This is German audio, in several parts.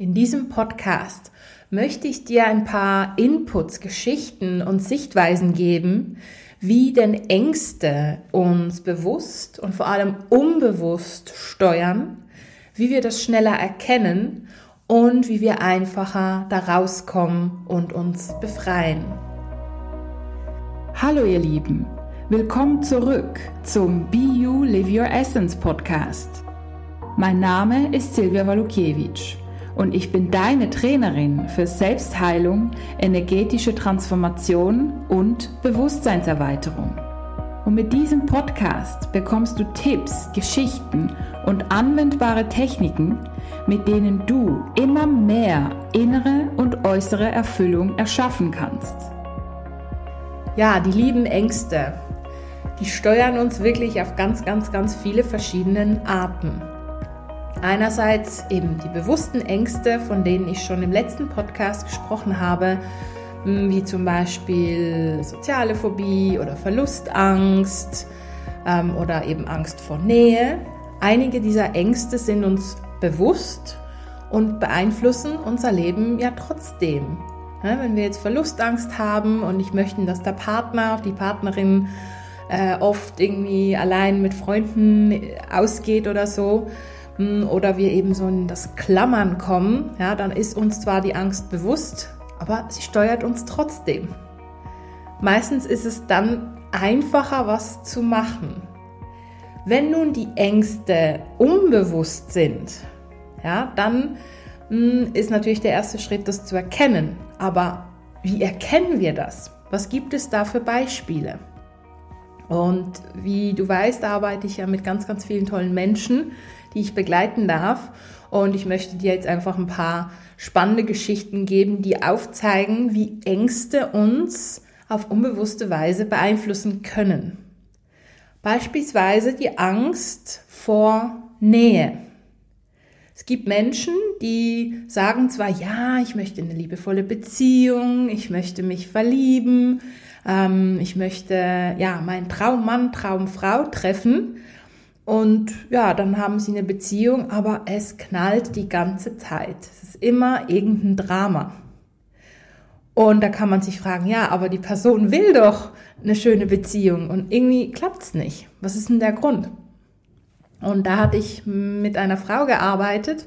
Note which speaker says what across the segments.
Speaker 1: In diesem Podcast möchte ich dir ein paar Inputs, Geschichten und Sichtweisen geben, wie denn Ängste uns bewusst und vor allem unbewusst steuern, wie wir das schneller erkennen und wie wir einfacher da rauskommen und uns befreien.
Speaker 2: Hallo ihr Lieben, willkommen zurück zum Be You Live Your Essence Podcast. Mein Name ist Silvia Walukiewicz und ich bin deine Trainerin für Selbstheilung, energetische Transformation und Bewusstseinserweiterung. Und mit diesem Podcast bekommst du Tipps, Geschichten und anwendbare Techniken, mit denen du immer mehr innere und äußere Erfüllung erschaffen kannst.
Speaker 1: Ja, die lieben Ängste, die steuern uns wirklich auf ganz, ganz, ganz viele verschiedenen Arten. Einerseits eben die bewussten Ängste, von denen ich schon im letzten Podcast gesprochen habe, hm, wie zum Beispiel soziale Phobie oder Verlustangst ähm, oder eben Angst vor Nähe. Einige dieser Ängste sind uns bewusst und beeinflussen unser Leben ja trotzdem. Ja, wenn wir jetzt Verlustangst haben und nicht möchten, dass der Partner, die Partnerin äh, oft irgendwie allein mit Freunden ausgeht oder so, oder wir eben so in das Klammern kommen, ja, dann ist uns zwar die Angst bewusst, aber sie steuert uns trotzdem. Meistens ist es dann einfacher, was zu machen. Wenn nun die Ängste unbewusst sind, ja, dann mh, ist natürlich der erste Schritt, das zu erkennen. Aber wie erkennen wir das? Was gibt es da für Beispiele? Und wie du weißt, arbeite ich ja mit ganz, ganz vielen tollen Menschen, die ich begleiten darf. Und ich möchte dir jetzt einfach ein paar spannende Geschichten geben, die aufzeigen, wie Ängste uns auf unbewusste Weise beeinflussen können. Beispielsweise die Angst vor Nähe. Es gibt Menschen, die sagen zwar, ja, ich möchte eine liebevolle Beziehung, ich möchte mich verlieben, ähm, ich möchte ja meinen Traummann, Traumfrau treffen, und ja, dann haben sie eine Beziehung, aber es knallt die ganze Zeit. Es ist immer irgendein Drama. Und da kann man sich fragen, ja, aber die Person will doch eine schöne Beziehung und irgendwie klappt es nicht. Was ist denn der Grund? Und da hatte ich mit einer Frau gearbeitet,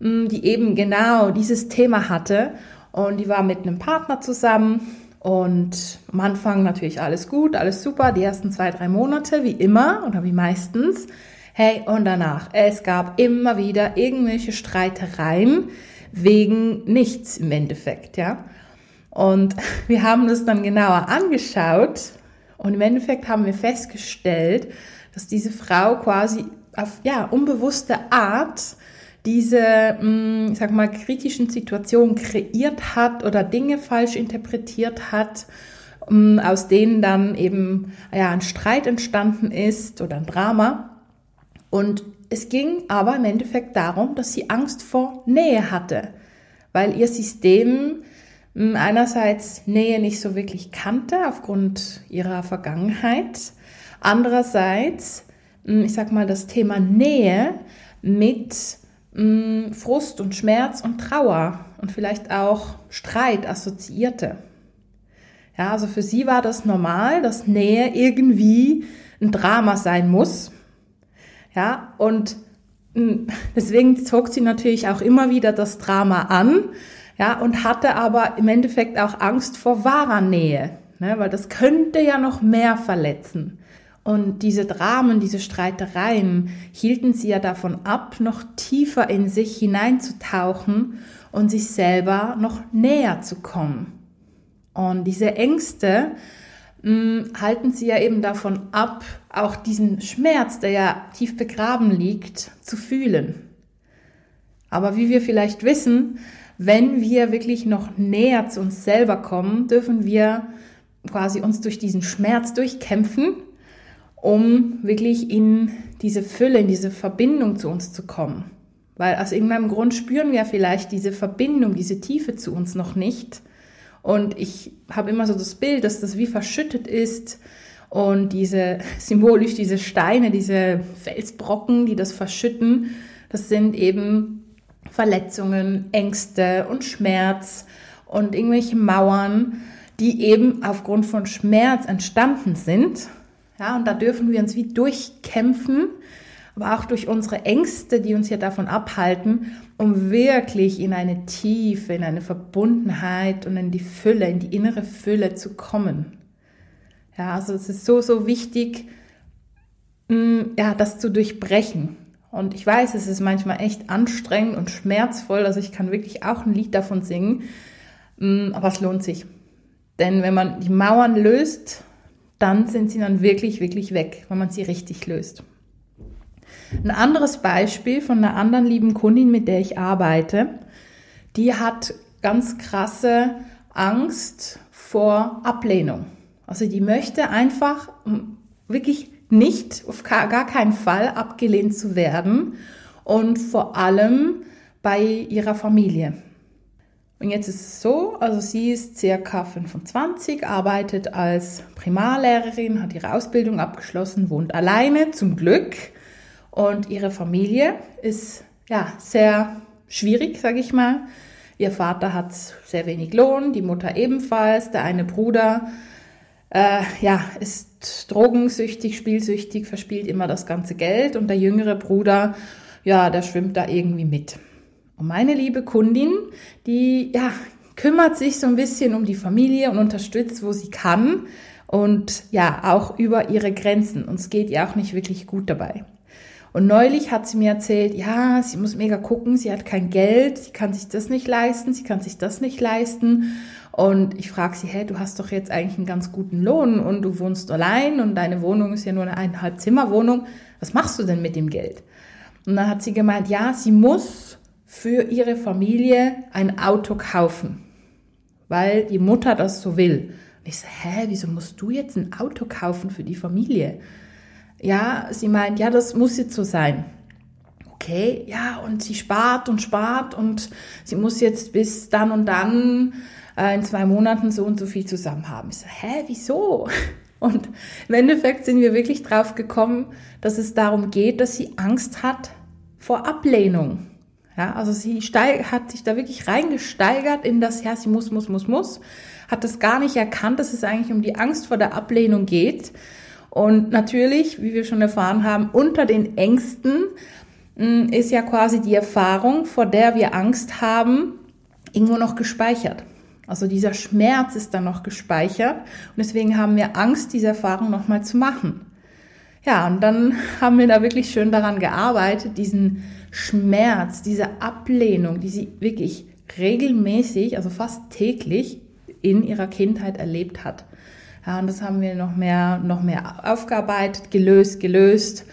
Speaker 1: die eben genau dieses Thema hatte. Und die war mit einem Partner zusammen und am Anfang natürlich alles gut, alles super, die ersten zwei, drei Monate, wie immer oder wie meistens. Hey, und danach, es gab immer wieder irgendwelche Streitereien wegen nichts im Endeffekt, ja. Und wir haben das dann genauer angeschaut und im Endeffekt haben wir festgestellt, dass diese Frau quasi auf, ja, unbewusste Art diese, mm, ich sag mal, kritischen Situationen kreiert hat oder Dinge falsch interpretiert hat, mm, aus denen dann eben ja, ein Streit entstanden ist oder ein Drama. Und es ging aber im Endeffekt darum, dass sie Angst vor Nähe hatte, weil ihr System mm, einerseits Nähe nicht so wirklich kannte aufgrund ihrer Vergangenheit, andererseits, ich sag mal, das Thema Nähe mit mh, Frust und Schmerz und Trauer und vielleicht auch Streit assoziierte. Ja, also für sie war das normal, dass Nähe irgendwie ein Drama sein muss. Ja, und deswegen zog sie natürlich auch immer wieder das Drama an, ja, und hatte aber im Endeffekt auch Angst vor wahrer Nähe, ne, weil das könnte ja noch mehr verletzen. Und diese Dramen, diese Streitereien hielten sie ja davon ab, noch tiefer in sich hineinzutauchen und sich selber noch näher zu kommen. Und diese Ängste mh, hm, halten sie ja eben davon ab, auch diesen Schmerz, der ja tief begraben liegt, zu fühlen. Aber wie wir vielleicht wissen, wenn wir wirklich noch näher zu uns selber kommen, dürfen wir quasi uns durch diesen Schmerz durchkämpfen um wirklich in diese Fülle, in diese Verbindung zu uns zu kommen. Weil aus irgendeinem Grund spüren wir vielleicht diese Verbindung, diese Tiefe zu uns noch nicht. Und ich habe immer so das Bild, dass das wie verschüttet ist und diese symbolisch diese Steine, diese Felsbrocken, die das verschütten, das sind eben Verletzungen, Ängste und Schmerz und irgendwelche Mauern, die eben aufgrund von Schmerz entstanden sind. Ja, und da dürfen wir uns wie durchkämpfen, aber auch durch unsere Ängste, die uns hier davon abhalten, um wirklich in eine Tiefe, in eine Verbundenheit und in die Fülle, in die innere Fülle zu kommen. Ja, also es ist so, so wichtig, mm, ja, das zu durchbrechen. Und ich weiß, es ist manchmal echt anstrengend und schmerzvoll. Also ich kann wirklich auch ein Lied davon singen. Mm, aber es lohnt sich. Denn wenn man die Mauern löst, dann sind sie dann wirklich, wirklich weg, wenn man sie richtig löst. Ein anderes Beispiel von einer anderen lieben Kundin, mit der ich arbeite, die hat ganz krasse Angst vor Ablehnung. Also die möchte einfach wirklich nicht, auf gar keinen Fall abgelehnt zu werden und vor allem bei ihrer Familie. Und jetzt ist es so, also sie ist circa 25, arbeitet als Primarlehrerin, hat ihre Ausbildung abgeschlossen, wohnt alleine, zum Glück. Und ihre Familie ist ja sehr schwierig, sage ich mal. Ihr Vater hat sehr wenig Lohn, die Mutter ebenfalls, der eine Bruder äh, ja, ist drogensüchtig, spielsüchtig, verspielt immer das ganze Geld und der jüngere Bruder, ja, der schwimmt da irgendwie mit. Und meine liebe Kundin, die ja, kümmert sich so ein bisschen um die Familie und unterstützt, wo sie kann und ja, auch über ihre Grenzen. Und es geht ihr auch nicht wirklich gut dabei. Und neulich hat sie mir erzählt, ja, sie muss mega gucken, sie hat kein Geld, sie kann sich das nicht leisten, sie kann sich das nicht leisten. Und ich frage sie, hey, du hast doch jetzt eigentlich einen ganz guten Lohn und du wohnst allein und deine Wohnung ist ja nur eine eineinhalb Zimmerwohnung. Was machst du denn mit dem Geld? Und dann hat sie gemeint, ja, sie muss für ihre Familie ein Auto kaufen, weil die Mutter das so will. Und ich so, hä, wieso musst du jetzt ein Auto kaufen für die Familie? Ja, sie meint, ja, das muss jetzt so sein. Okay, ja, und sie spart und spart und sie muss jetzt bis dann und dann äh, in zwei Monaten so und so viel zusammen haben. Ich so, hä, wieso? Und im Endeffekt sind wir wirklich drauf gekommen, dass es darum geht, dass sie Angst hat vor Ablehnung. Ja, also sie steig, hat sich da wirklich reingesteigert in das, ja, sie muss, muss, muss, muss, hat das gar nicht erkannt, dass es eigentlich um die Angst vor der Ablehnung geht. Und natürlich, wie wir schon erfahren haben, unter den Ängsten mh, hm, ist ja quasi die Erfahrung, vor der wir Angst haben, irgendwo noch gespeichert. Also dieser Schmerz ist dann noch gespeichert und deswegen haben wir Angst, diese Erfahrung nochmal zu machen. Ja, und dann haben wir da wirklich schön daran gearbeitet, diesen Schmerz, diese Ablehnung, die sie wirklich regelmäßig, also fast täglich in ihrer Kindheit erlebt hat. Ja, und das haben wir noch mehr, noch mehr aufgearbeitet, gelöst, gelöst.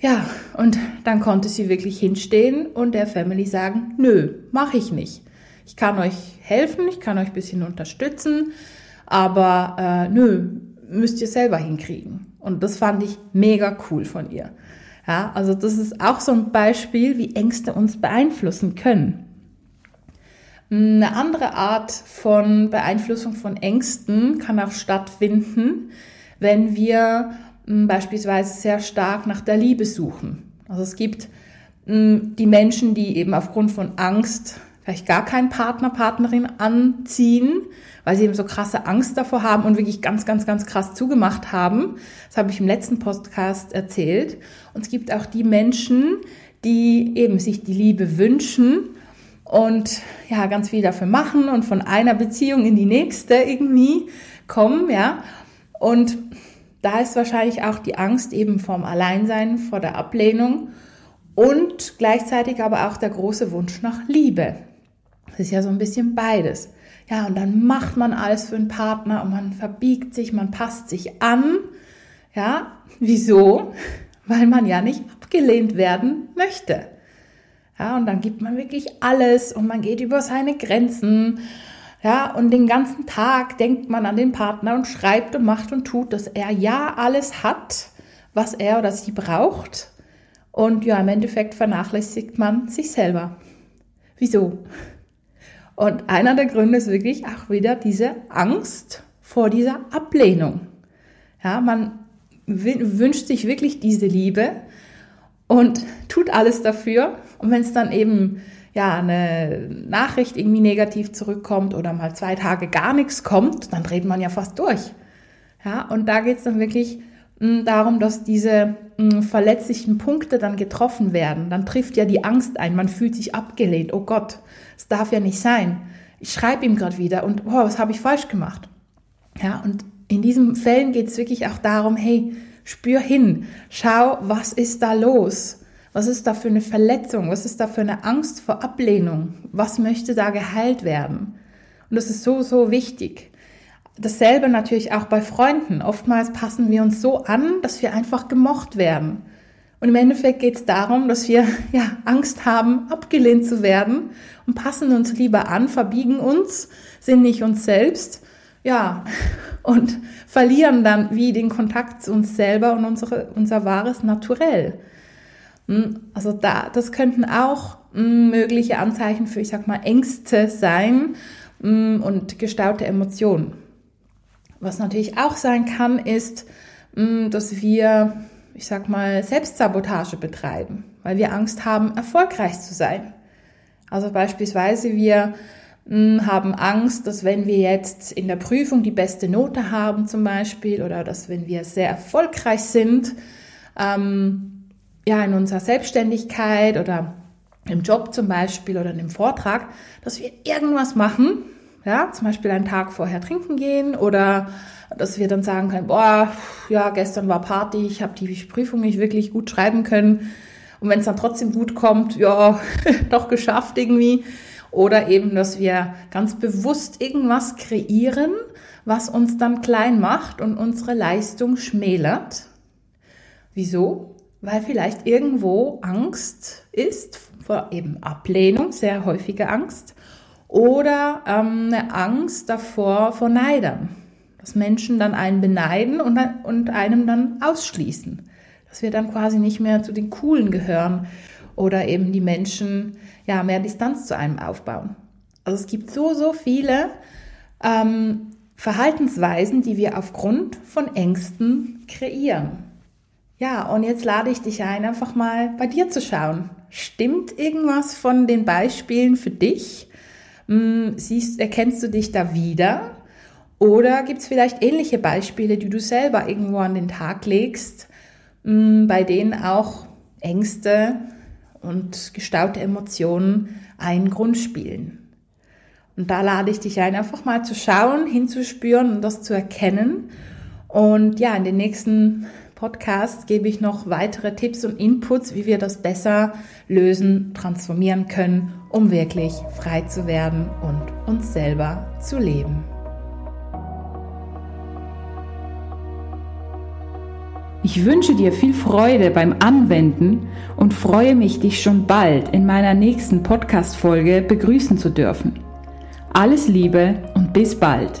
Speaker 1: Ja, und dann konnte sie wirklich hinstehen und der Family sagen, nö, mache ich nicht. Ich kann euch helfen, ich kann euch ein bisschen unterstützen, aber äh, nö, müsst ihr selber hinkriegen. Und das fand ich mega cool von ihr. Ja, also das ist auch so ein Beispiel, wie Ängste uns beeinflussen können. Eine andere Art von Beeinflussung von Ängsten kann auch stattfinden, wenn wir hm, beispielsweise sehr stark nach der Liebe suchen. Also es gibt hm, die Menschen, die eben aufgrund von Angst vielleicht gar keinen Partner, Partnerin anziehen, weil sie eben so krasse Angst davor haben und wirklich ganz, ganz, ganz krass zugemacht haben. Das habe ich im letzten Podcast erzählt. Und es gibt auch die Menschen, die eben sich die Liebe wünschen und ja, ganz viel dafür machen und von einer Beziehung in die nächste irgendwie kommen, ja. Und da ist wahrscheinlich auch die Angst eben vorm Alleinsein, vor der Ablehnung und gleichzeitig aber auch der große Wunsch nach Liebe. Das ist ja so ein bisschen beides. Ja, und dann macht man alles für einen Partner und man verbiegt sich, man passt sich an. Ja, wieso? Weil man ja nicht abgelehnt werden möchte. Ja, und dann gibt man wirklich alles und man geht über seine Grenzen. Ja, und den ganzen Tag denkt man an den Partner und schreibt und macht und tut, dass er ja alles hat, was er oder sie braucht. Und ja, im Endeffekt vernachlässigt man sich selber. Wieso? Und einer der Gründe ist wirklich auch wieder diese Angst vor dieser Ablehnung. Ja, man wünscht sich wirklich diese Liebe und tut alles dafür. Und wenn es dann eben ja, eine Nachricht irgendwie negativ zurückkommt oder mal zwei Tage gar nichts kommt, dann dreht man ja fast durch. Ja, und da geht es dann wirklich darum, dass diese verletzlichen Punkte dann getroffen werden. Dann trifft ja die Angst ein, man fühlt sich abgelehnt. Oh Gott, es darf ja nicht sein. Ich schreibe ihm gerade wieder und oh, was habe ich falsch gemacht? Ja, und in diesen Fällen geht es wirklich auch darum, hey, spür hin, schau, was ist da los? Was ist da für eine Verletzung? Was ist da für eine Angst vor Ablehnung? Was möchte da geheilt werden? Und das ist so, so wichtig. Dasselbe natürlich auch bei Freunden. Oftmals passen wir uns so an, dass wir einfach gemocht werden. Und im Endeffekt geht es darum, dass wir ja, Angst haben, abgelehnt zu werden und passen uns lieber an, verbiegen uns, sind nicht uns selbst, ja, und verlieren dann wie den Kontakt zu uns selber und unsere, unser wahres Naturell. Hm, also da, das könnten auch hm, mögliche Anzeichen für, ich sag mal, Ängste sein hm, und gestaute Emotionen. Was natürlich auch sein kann, ist, dass wir, ich sag mal, Selbstsabotage betreiben, weil wir Angst haben, erfolgreich zu sein. Also beispielsweise wir haben Angst, dass wenn wir jetzt in der Prüfung die beste Note haben zum Beispiel oder dass wenn wir sehr erfolgreich sind, ähm, ja, in unserer Selbstständigkeit oder im Job zum Beispiel oder in einem Vortrag, dass wir irgendwas machen, ja, zum Beispiel einen Tag vorher trinken gehen oder dass wir dann sagen können, boah, ja, gestern war Party, ich habe die Prüfung nicht wirklich gut schreiben können und wenn es dann trotzdem gut kommt, ja, doch geschafft irgendwie. Oder eben, dass wir ganz bewusst irgendwas kreieren, was uns dann klein macht und unsere Leistung schmälert. Wieso? weil vielleicht irgendwo Angst ist vor eben Ablehnung, sehr häufige Angst, oder ähm, eine Angst davor vor Neidern, dass Menschen dann einen beneiden und, und einem dann ausschließen, dass wir dann quasi nicht mehr zu den Coolen gehören oder eben die Menschen ja mehr Distanz zu einem aufbauen. Also es gibt so, so viele ähm, Verhaltensweisen, die wir aufgrund von Ängsten kreieren. Ja, und jetzt lade ich dich ein, einfach mal bei dir zu schauen. Stimmt irgendwas von den Beispielen für dich? Hm, siehst, erkennst du dich da wieder? Oder gibt es vielleicht ähnliche Beispiele, die du selber irgendwo an den Tag legst, hm, bei denen auch Ängste und gestaute Emotionen einen Grund spielen? Und da lade ich dich ein, einfach mal zu schauen, hinzuspüren und das zu erkennen. Und ja, in den nächsten Podcast gebe ich noch weitere Tipps und Inputs, wie wir das besser lösen, transformieren können, um wirklich frei zu werden und uns selber zu leben.
Speaker 2: Ich wünsche dir viel Freude beim Anwenden und freue mich, dich schon bald in meiner nächsten Podcast-Folge begrüßen zu dürfen. Alles Liebe und bis bald!